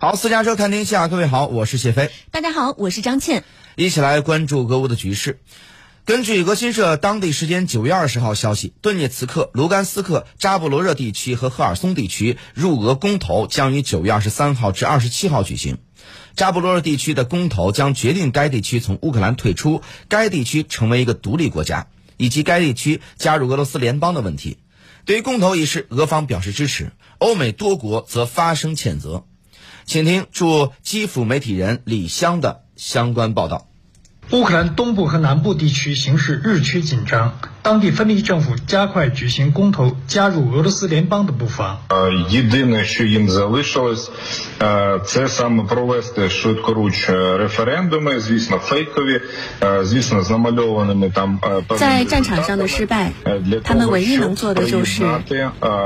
好，私家车看天下，各位好，我是谢飞。大家好，我是张倩。一起来关注俄乌的局势。根据俄新社当地时间九月二十号消息，顿涅茨克、卢甘斯克、扎布罗热地区和赫尔松地区入俄公投将于九月二十三号至二十七号举行。扎布罗热地区的公投将决定该地区从乌克兰退出，该地区成为一个独立国家，以及该地区加入俄罗斯联邦的问题。对于公投一事，俄方表示支持，欧美多国则发声谴责。请听驻基辅媒体人李湘的相关报道。乌克兰东部和南部地区形势日趋紧张，当地分离政府加快举行公投加入俄罗斯联邦的步伐。Єдине, що їм залишилось, це саме провести швидкоруч референдуми. Звісно, фейкові, звісно, з намальованими там. 在战场上的失败，他们唯一能做的就是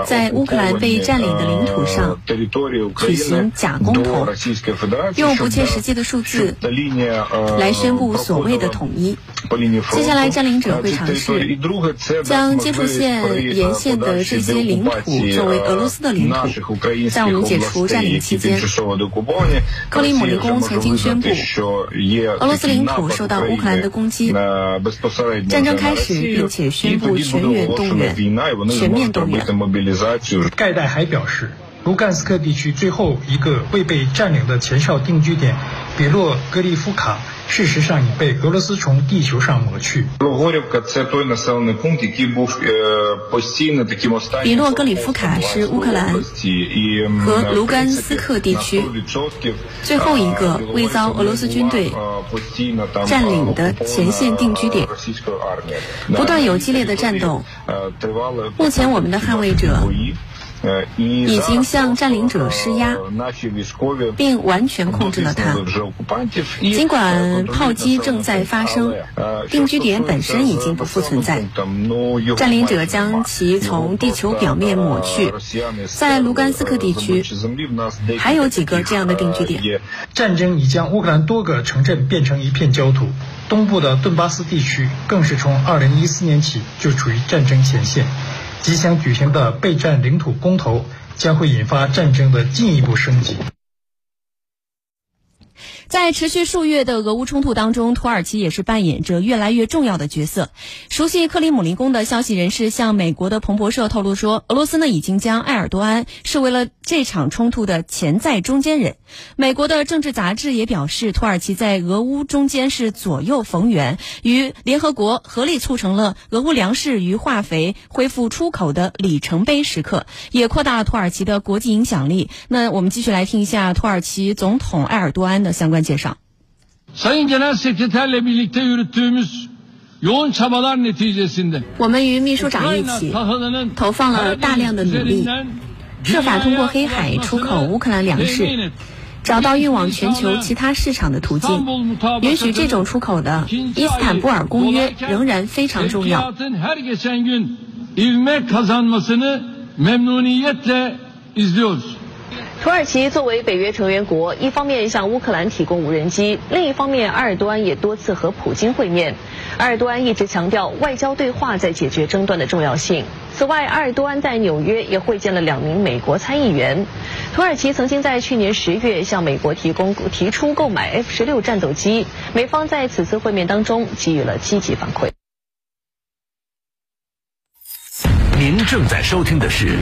在乌克兰被占领的领土上举行假公投，用不切实际的数字来宣布所 谓的统一。接下来，占领者会尝试将接触线沿线的这些领土作为俄罗斯的领土。在我们解除占领期间，克里姆林宫曾经宣布，俄罗斯领土受到乌克兰的攻击，战争开始，并且宣布全员动员，全面动员。盖代还表示，卢甘斯克地区最后一个未被占领的前哨定居点别洛格利夫卡。事实上已被俄罗斯从地球上抹去。比洛格里夫卡是乌克兰和卢甘斯克地区最后一个未遭俄罗斯军队占领的前线定居点，不断有激烈的战斗。目前，我们的捍卫者。已经向占领者施压，并完全控制了它。尽管炮击正在发生，定居点本身已经不复存在。占领者将其从地球表面抹去。在卢甘斯克地区，还有几个这样的定居点。战争已将乌克兰多个城镇变成一片焦土，东部的顿巴斯地区更是从2014年起就处于战争前线。即将举行的备战领土公投将会引发战争的进一步升级。在持续数月的俄乌冲突当中，土耳其也是扮演着越来越重要的角色。熟悉克里姆林宫的消息人士向美国的彭博社透露说，俄罗斯呢已经将埃尔多安视为了这场冲突的潜在中间人。美国的政治杂志也表示，土耳其在俄乌中间是左右逢源，与联合国合力促成了俄乌粮食与化肥恢复出口的里程碑时刻，也扩大了土耳其的国际影响力。那我们继续来听一下土耳其总统埃尔多安的相关。介绍。我们与秘书长一起投放了大量的努力，设法通过黑海出口乌克兰粮食，找到运往全球其他市场的途径。允许这种出口的伊斯坦布尔公约仍然非常重要。土耳其作为北约成员国，一方面向乌克兰提供无人机，另一方面，埃尔多安也多次和普京会面。埃尔多安一直强调外交对话在解决争端的重要性。此外，埃尔多安在纽约也会见了两名美国参议员。土耳其曾经在去年十月向美国提供提出购买 F 十六战斗机，美方在此次会面当中给予了积极反馈。您正在收听的是。